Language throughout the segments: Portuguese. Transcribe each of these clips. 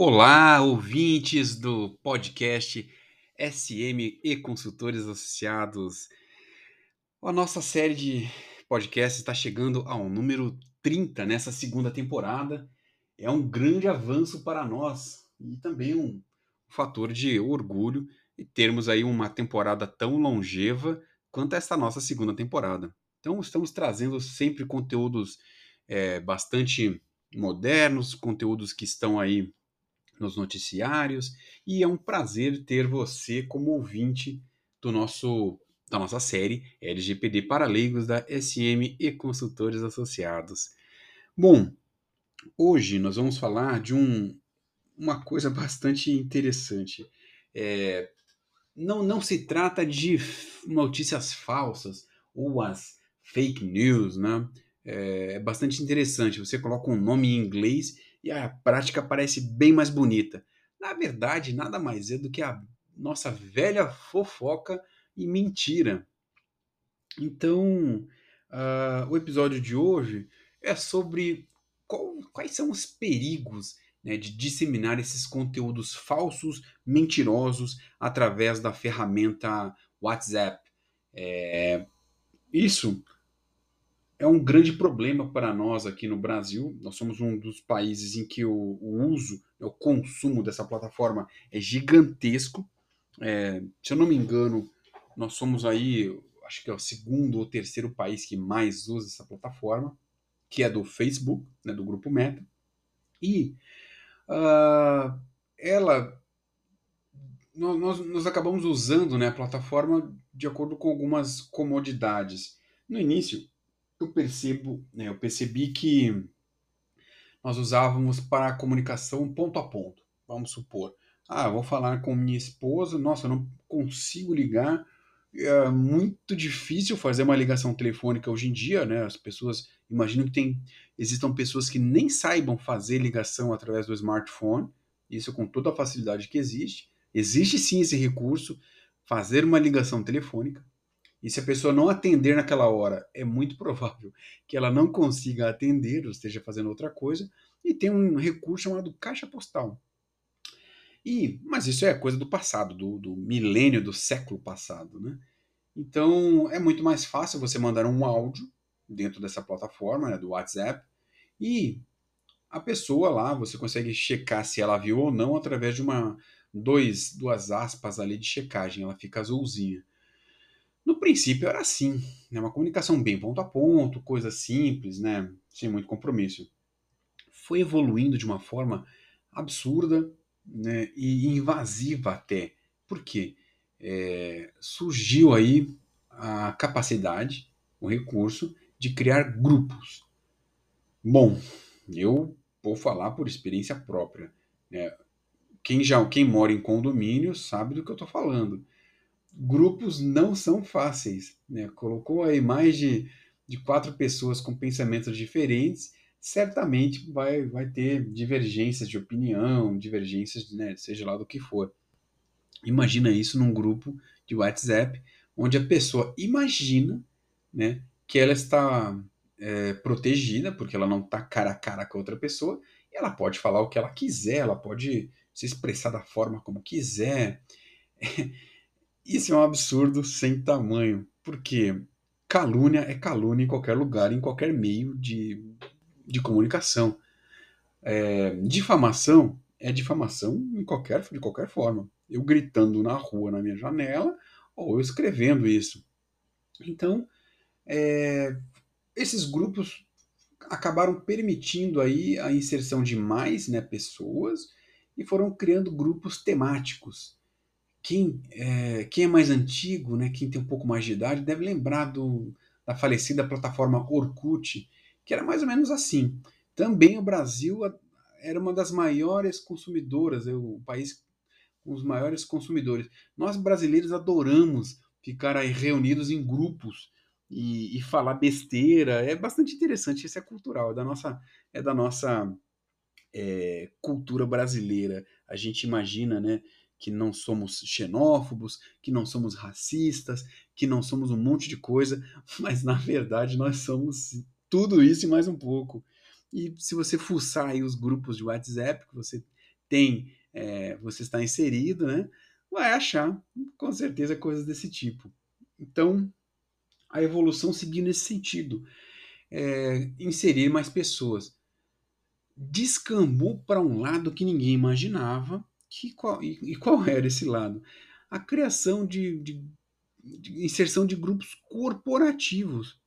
Olá, ouvintes do podcast SM e Consultores Associados. A nossa série de podcasts está chegando ao número 30 nessa segunda temporada. É um grande avanço para nós e também um fator de orgulho e termos aí uma temporada tão longeva quanto essa nossa segunda temporada. Então, estamos trazendo sempre conteúdos é, bastante modernos, conteúdos que estão aí nos noticiários e é um prazer ter você como ouvinte do nosso da nossa série LGPD para leigos da SM e consultores associados. Bom, hoje nós vamos falar de um, uma coisa bastante interessante. É, não, não se trata de notícias falsas ou as fake news, né? É, é bastante interessante. Você coloca um nome em inglês e a prática parece bem mais bonita. Na verdade, nada mais é do que a nossa velha fofoca e mentira. Então, uh, o episódio de hoje é sobre qual, quais são os perigos né, de disseminar esses conteúdos falsos, mentirosos, através da ferramenta WhatsApp. É, isso é um grande problema para nós aqui no Brasil. Nós somos um dos países em que o, o uso, o consumo dessa plataforma é gigantesco. É, se eu não me engano, nós somos aí, acho que é o segundo ou terceiro país que mais usa essa plataforma, que é do Facebook, né, do grupo Meta. E uh, ela, nós, nós acabamos usando né, a plataforma de acordo com algumas comodidades. No início, eu percebo, né, eu percebi que nós usávamos para a comunicação ponto a ponto. Vamos supor, ah, vou falar com minha esposa, nossa, eu não consigo ligar, é muito difícil fazer uma ligação telefônica hoje em dia, né? As pessoas, imagino que tem, existam pessoas que nem saibam fazer ligação através do smartphone, isso com toda a facilidade que existe. Existe sim esse recurso, fazer uma ligação telefônica. E se a pessoa não atender naquela hora, é muito provável que ela não consiga atender ou esteja fazendo outra coisa. E tem um recurso chamado caixa postal. E, mas isso é coisa do passado, do, do milênio, do século passado, né? Então é muito mais fácil você mandar um áudio dentro dessa plataforma, né, do WhatsApp, e a pessoa lá, você consegue checar se ela viu ou não através de uma dois, duas aspas ali de checagem, ela fica azulzinha. No princípio era assim, né? uma comunicação bem ponto a ponto, coisa simples, né? sem muito compromisso. Foi evoluindo de uma forma absurda né? e invasiva até. Por quê? É, surgiu aí a capacidade, o recurso de criar grupos. Bom, eu vou falar por experiência própria. Né? Quem já quem mora em condomínio sabe do que eu estou falando grupos não são fáceis. Né? Colocou aí mais de, de quatro pessoas com pensamentos diferentes, certamente vai, vai ter divergências de opinião, divergências, né, seja lá do que for. Imagina isso num grupo de WhatsApp, onde a pessoa imagina né, que ela está é, protegida, porque ela não está cara a cara com a outra pessoa, e ela pode falar o que ela quiser, ela pode se expressar da forma como quiser. Isso é um absurdo sem tamanho, porque calúnia é calúnia em qualquer lugar, em qualquer meio de, de comunicação. É, difamação é difamação em qualquer, de qualquer forma. Eu gritando na rua, na minha janela, ou eu escrevendo isso. Então, é, esses grupos acabaram permitindo aí a inserção de mais né, pessoas e foram criando grupos temáticos quem é, quem é mais antigo, né, quem tem um pouco mais de idade, deve lembrar do, da falecida plataforma Orkut, que era mais ou menos assim. Também o Brasil era uma das maiores consumidoras, é o país com os maiores consumidores. Nós brasileiros adoramos ficar aí reunidos em grupos e, e, falar besteira. É bastante interessante, isso é cultural, é da nossa, é da nossa é, cultura brasileira. A gente imagina, né? Que não somos xenófobos, que não somos racistas, que não somos um monte de coisa, mas na verdade nós somos tudo isso e mais um pouco. E se você fuçar aí os grupos de WhatsApp, que você tem, é, você está inserido, né? Vai achar, com certeza, coisas desse tipo. Então, a evolução seguiu nesse sentido. É, inserir mais pessoas. Descambou para um lado que ninguém imaginava. Que, qual, e, e, qual era esse lado? A criação de, de, de inserção de grupos corporativos.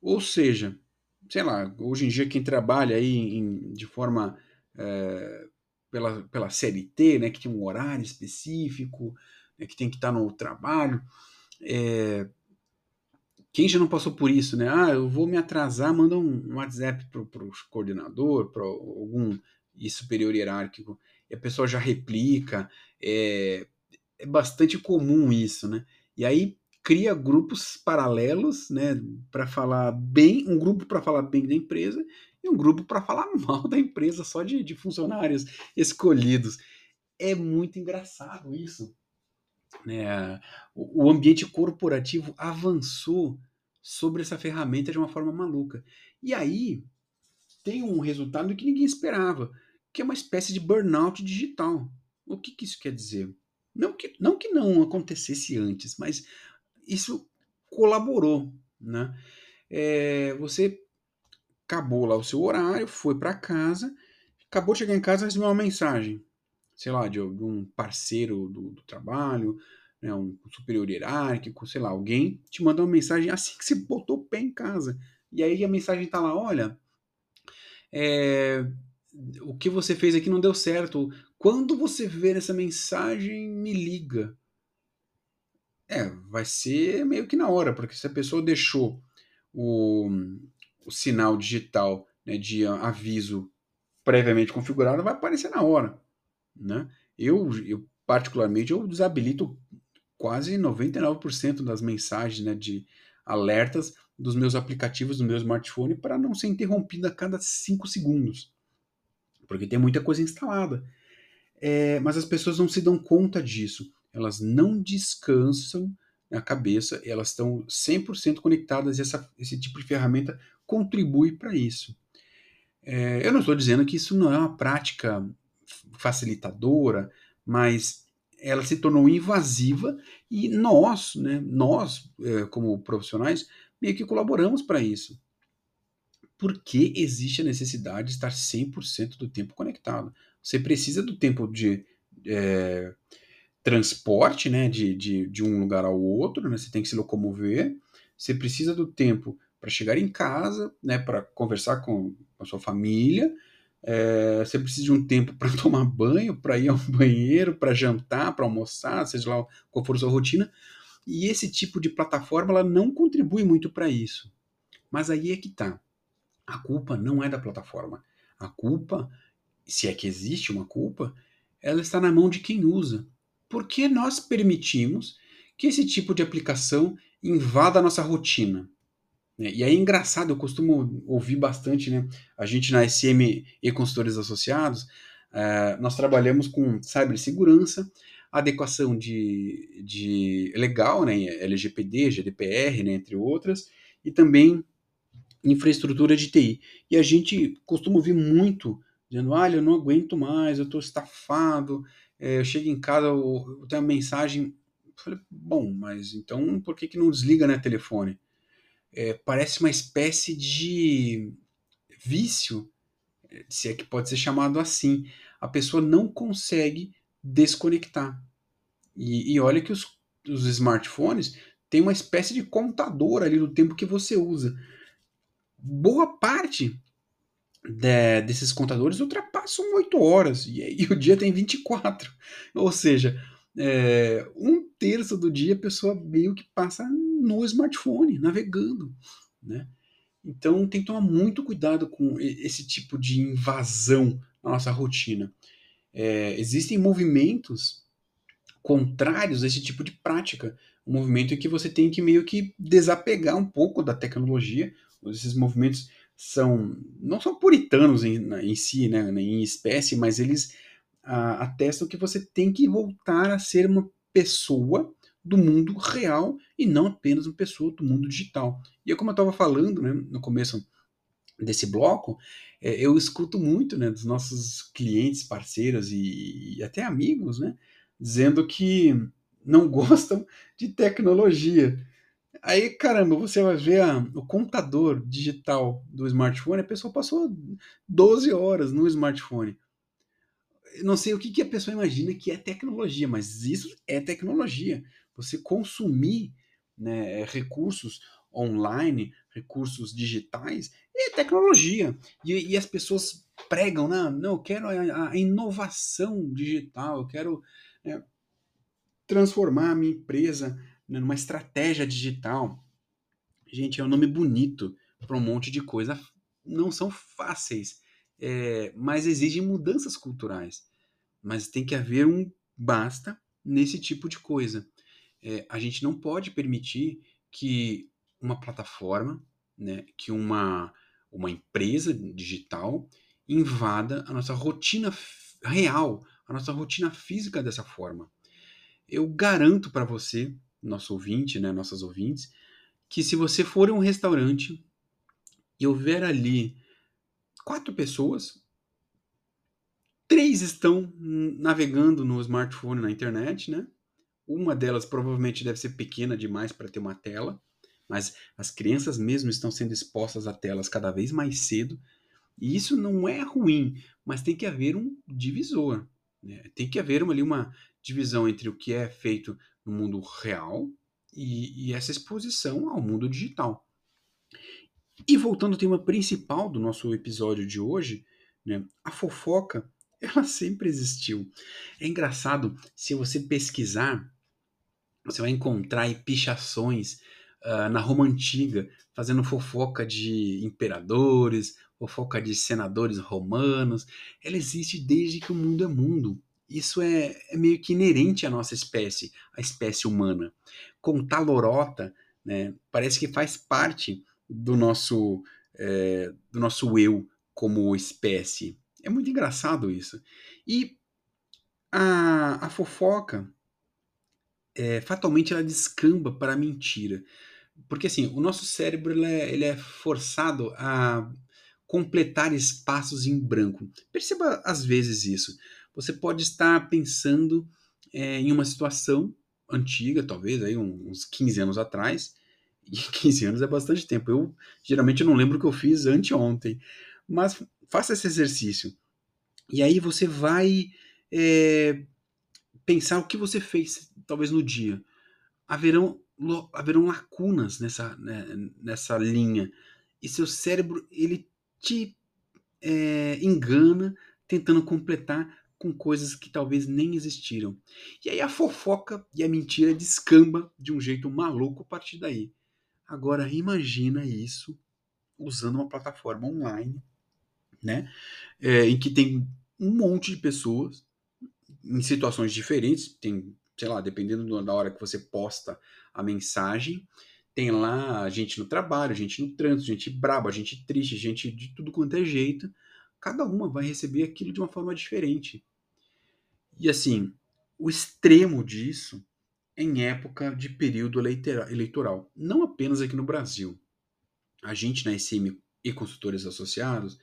Ou seja, sei lá, hoje em dia quem trabalha aí em, de forma é, pela, pela CLT, né, que tem um horário específico, né, que tem que estar no trabalho, é, quem já não passou por isso, né? Ah, eu vou me atrasar, manda um WhatsApp para o coordenador, para algum superior hierárquico, e a pessoa já replica. É, é bastante comum isso, né? E aí cria grupos paralelos, né, para falar bem, um grupo para falar bem da empresa e um grupo para falar mal da empresa só de, de funcionários escolhidos. É muito engraçado isso. Né? O, o ambiente corporativo avançou sobre essa ferramenta de uma forma maluca. E aí tem um resultado que ninguém esperava, que é uma espécie de burnout digital. O que, que isso quer dizer? Não que, não que não acontecesse antes, mas isso colaborou, né? É, você acabou lá o seu horário, foi para casa, acabou de chegar em casa, recebeu uma mensagem, sei lá, de, um parceiro do, do trabalho, né, um superior hierárquico, sei lá, alguém te mandou uma mensagem assim que você botou o pé em casa. E aí a mensagem tá lá, olha, é, o que você fez aqui não deu certo. Quando você ver essa mensagem, me liga. É, vai ser meio que na hora, porque se a pessoa deixou o, o sinal digital né, de aviso previamente configurado, vai aparecer na hora. Né? Eu, eu, particularmente, eu desabilito quase 99% das mensagens né, de alertas dos meus aplicativos do meu smartphone para não ser interrompido a cada 5 segundos. Porque tem muita coisa instalada. É, mas as pessoas não se dão conta disso elas não descansam na cabeça, elas estão 100% conectadas e essa, esse tipo de ferramenta contribui para isso. É, eu não estou dizendo que isso não é uma prática facilitadora, mas ela se tornou invasiva e nós, né, nós é, como profissionais, meio que colaboramos para isso. Porque existe a necessidade de estar 100% do tempo conectado. Você precisa do tempo de é, transporte, né, de, de, de um lugar ao outro, né, você tem que se locomover, você precisa do tempo para chegar em casa, né, para conversar com a sua família, é, você precisa de um tempo para tomar banho, para ir ao banheiro, para jantar, para almoçar, seja lá qual for a sua rotina, e esse tipo de plataforma ela não contribui muito para isso. Mas aí é que tá. A culpa não é da plataforma. A culpa, se é que existe uma culpa, ela está na mão de quem usa porque nós permitimos que esse tipo de aplicação invada a nossa rotina. Né? E aí é engraçado, eu costumo ouvir bastante, né? A gente na SM e consultores associados, uh, nós trabalhamos com cibersegurança, adequação de, de legal, né? LGPD, GDPR, né? entre outras, e também infraestrutura de TI. E a gente costuma ouvir muito dizendo, olha, eu não aguento mais, eu estou estafado, é, eu chego em casa, eu, eu tenho uma mensagem. Eu falei, bom, mas então por que, que não desliga né, telefone? É, parece uma espécie de vício, se é que pode ser chamado assim. A pessoa não consegue desconectar. E, e olha que os, os smartphones têm uma espécie de contador ali do tempo que você usa. Boa parte de, desses contadores ultrapassam 8 horas e, e, o dia tem 24. Ou seja, é, um terço do dia a pessoa meio que passa no smartphone, navegando. Né? Então tem que tomar muito cuidado com esse tipo de invasão na nossa rotina. É, existem movimentos contrários a esse tipo de prática. Um movimento em que você tem que meio que desapegar um pouco da tecnologia. Esses movimentos são não são puritanos em, em si, né, em espécie, mas eles ah, atestam que você tem que voltar a ser uma pessoa do mundo real e não apenas uma pessoa do mundo digital. E é como eu estava falando né, no começo desse bloco, é, eu escuto muito, né, dos nossos clientes, parceiros e, e até amigos, né, dizendo que não gostam de tecnologia. Aí, caramba, você vai ver a, o contador digital do smartphone, a pessoa passou 12 horas no smartphone. Eu não sei o que, que a pessoa imagina que é tecnologia, mas isso é tecnologia. Você consumir né, recursos online, recursos digitais, é tecnologia. E, e as pessoas pregam, não, não eu quero a, a inovação digital, eu quero né, transformar a minha empresa né, numa estratégia digital. Gente, é um nome bonito para um monte de coisa. Não são fáceis, é, mas exigem mudanças culturais. Mas tem que haver um basta nesse tipo de coisa. É, a gente não pode permitir que uma plataforma, né, que uma, uma empresa digital invada a nossa rotina real, a nossa rotina física dessa forma. Eu garanto para você, nosso ouvinte, né, nossas ouvintes, que se você for a um restaurante e houver ali quatro pessoas, três estão navegando no smartphone na internet, né? Uma delas provavelmente deve ser pequena demais para ter uma tela, mas as crianças mesmo estão sendo expostas a telas cada vez mais cedo. E isso não é ruim, mas tem que haver um divisor. Né? Tem que haver uma, ali uma divisão entre o que é feito no mundo real e, e essa exposição ao mundo digital. E voltando ao tema principal do nosso episódio de hoje, né, a fofoca, ela sempre existiu. É engraçado, se você pesquisar você vai encontrar pichações uh, na Roma Antiga, fazendo fofoca de imperadores, fofoca de senadores romanos. Ela existe desde que o mundo é mundo. Isso é, é meio que inerente à nossa espécie, à espécie humana. Contar lorota né, parece que faz parte do nosso, é, do nosso eu como espécie. É muito engraçado isso. E a, a fofoca é, fatalmente ela descamba para a mentira. Porque assim, o nosso cérebro ele é, ele é forçado a completar espaços em branco. Perceba às vezes isso. Você pode estar pensando é, em uma situação antiga, talvez aí uns 15 anos atrás, e 15 anos é bastante tempo. Eu geralmente não lembro o que eu fiz anteontem, mas faça esse exercício. E aí você vai é, pensar o que você fez, talvez no dia. Haverão, haverão lacunas nessa, né, nessa linha. E seu cérebro, ele te é, engana tentando completar com coisas que talvez nem existiram. E aí a fofoca e a mentira descamba de um jeito maluco a partir daí. Agora imagina isso usando uma plataforma online, né, é, em que tem um monte de pessoas em situações diferentes, tem, sei lá, dependendo da hora que você posta a mensagem, tem lá gente no trabalho, gente no trânsito, gente braba, gente triste, gente de tudo quanto é jeito. Cada uma vai receber aquilo de uma forma diferente. E assim, o extremo disso em época de período eleitoral, não apenas aqui no Brasil. A gente na SM e consultores associados,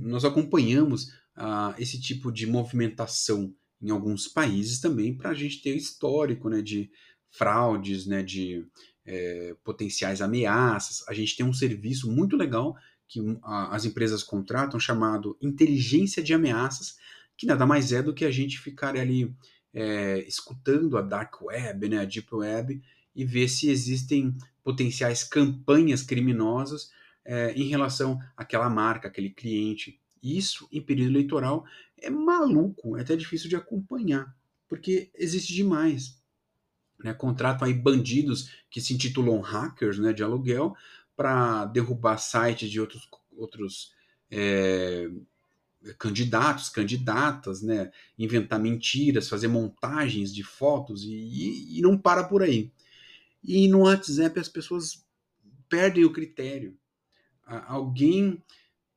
nós acompanhamos uh, esse tipo de movimentação em alguns países também para a gente ter histórico né, de fraudes, né, de é, potenciais ameaças. A gente tem um serviço muito legal que as empresas contratam chamado inteligência de ameaças, que nada mais é do que a gente ficar ali é, escutando a dark web, né, a deep web, e ver se existem potenciais campanhas criminosas é, em relação àquela marca, aquele cliente. Isso, em período eleitoral, é maluco, é até difícil de acompanhar, porque existe demais. Né? Contratam aí bandidos que se intitulam hackers né, de aluguel para derrubar sites de outros, outros é, candidatos, candidatas, né? inventar mentiras, fazer montagens de fotos e, e, não para por aí. E no WhatsApp as pessoas perdem o critério. Alguém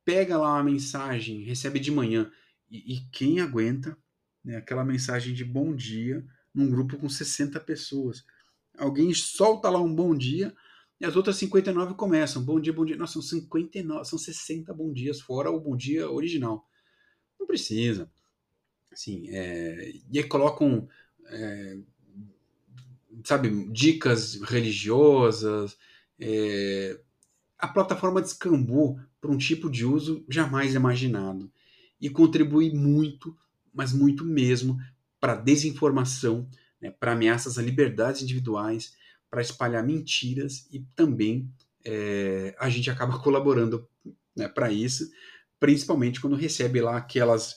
pega lá uma mensagem, recebe de manhã, e, e quem aguenta né, aquela mensagem de bom dia num grupo com 60 pessoas? Alguém solta lá um bom dia, E as outras 59 começam. Bom dia, bom dia. Nossa, são 59, são 60 bom dias, fora o bom dia original. Não precisa. Assim, é, e aí colocam, é, sabe, dicas religiosas. É, a plataforma descambou para um tipo de uso jamais imaginado e contribui muito, mas muito mesmo, para desinformação, né, para ameaças a liberdades individuais, para espalhar mentiras e também é, a gente acaba colaborando né, para isso, principalmente quando recebe lá aquelas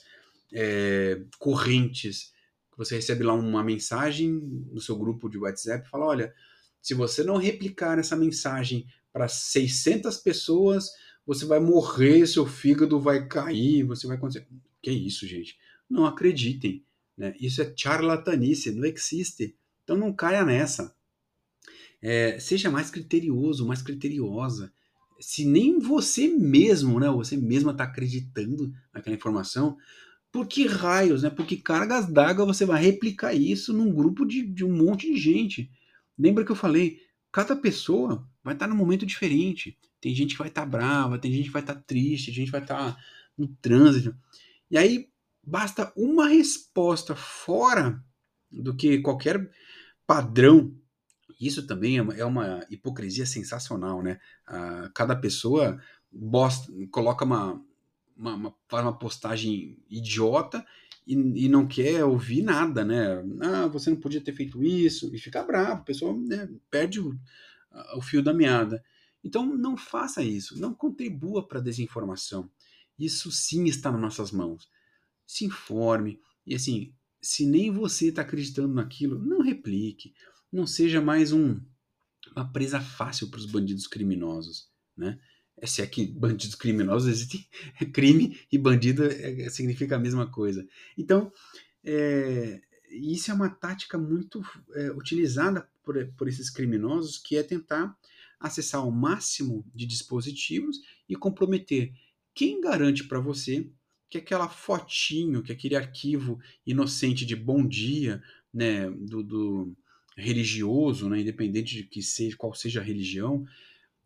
é, correntes, você recebe lá uma mensagem no seu grupo de WhatsApp fala, olha, se você não replicar essa mensagem para 600 pessoas, você vai morrer, seu fígado vai cair, você vai acontecer. Que isso, gente? Não acreditem. Né? Isso é charlatanice, não existe. Então não caia nessa. É, seja mais criterioso, mais criteriosa. Se nem você mesmo, né, você mesma está acreditando naquela informação, por que raios, né? Por que cargas d'água você vai replicar isso num grupo de, de um monte de gente? Lembra que eu falei, cada pessoa vai estar num momento diferente. Tem gente que vai estar brava, tem gente que vai estar triste, tem gente que vai estar no trânsito. E aí basta uma resposta fora do que qualquer padrão. Isso também é uma, é uma hipocrisia sensacional, né? Ah, cada pessoa bosta, coloca uma, uma, uma, uma postagem idiota e, e, não quer ouvir nada, né? Ah, você não podia ter feito isso, e fica bravo, a pessoa né, perde o, o fio da meada. Então não faça isso, não contribua para a desinformação. Isso sim está nas nossas mãos. Se informe. E assim, se nem você está acreditando naquilo, não replique. Não seja mais um, uma presa fácil para os bandidos criminosos. Né? É, se é que bandidos criminosos existem, crime e bandido é, significa a mesma coisa. Então, é, isso é uma tática muito é, utilizada por, por esses criminosos, que é tentar acessar o máximo de dispositivos e comprometer. Quem garante para você que aquela fotinho, que aquele arquivo inocente de bom dia, né, do, do religioso, né, independente de que seja qual seja a religião,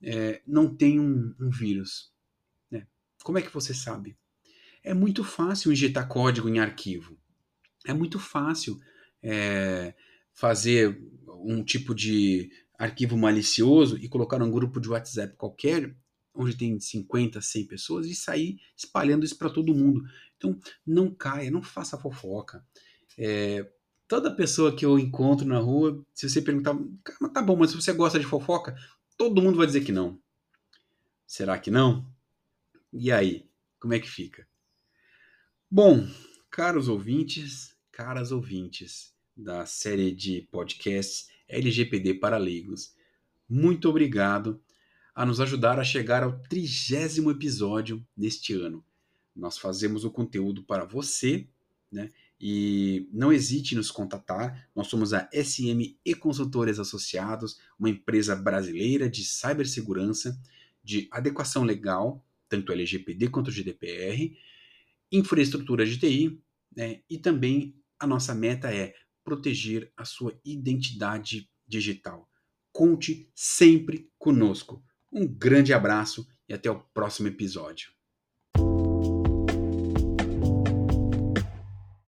é, não tem um, um vírus? Né? Como é que você sabe? É muito fácil injetar código em arquivo. É muito fácil é, fazer um tipo de arquivo malicioso e colocar num grupo de WhatsApp qualquer, onde tem 50, 100 pessoas, e sair espalhando isso para todo mundo. Então, não caia, não faça fofoca. É, toda pessoa que eu encontro na rua, se você perguntar, tá bom, mas se você gosta de fofoca, todo mundo vai dizer que não. Será que não? E aí, como é que fica? Bom, caros ouvintes, caras ouvintes da série de podcasts LGPD para leigos. Muito obrigado a nos ajudar a chegar ao trigésimo episódio neste ano. Nós fazemos o conteúdo para você, né? E não hesite em nos contatar. Nós somos a SM e Consultores Associados, uma empresa brasileira de cibersegurança, de adequação legal, tanto LGPD quanto GDPR, infraestrutura de TI, né? e também a nossa meta é proteger a sua identidade digital. Conte sempre conosco. Um grande abraço e até o próximo episódio.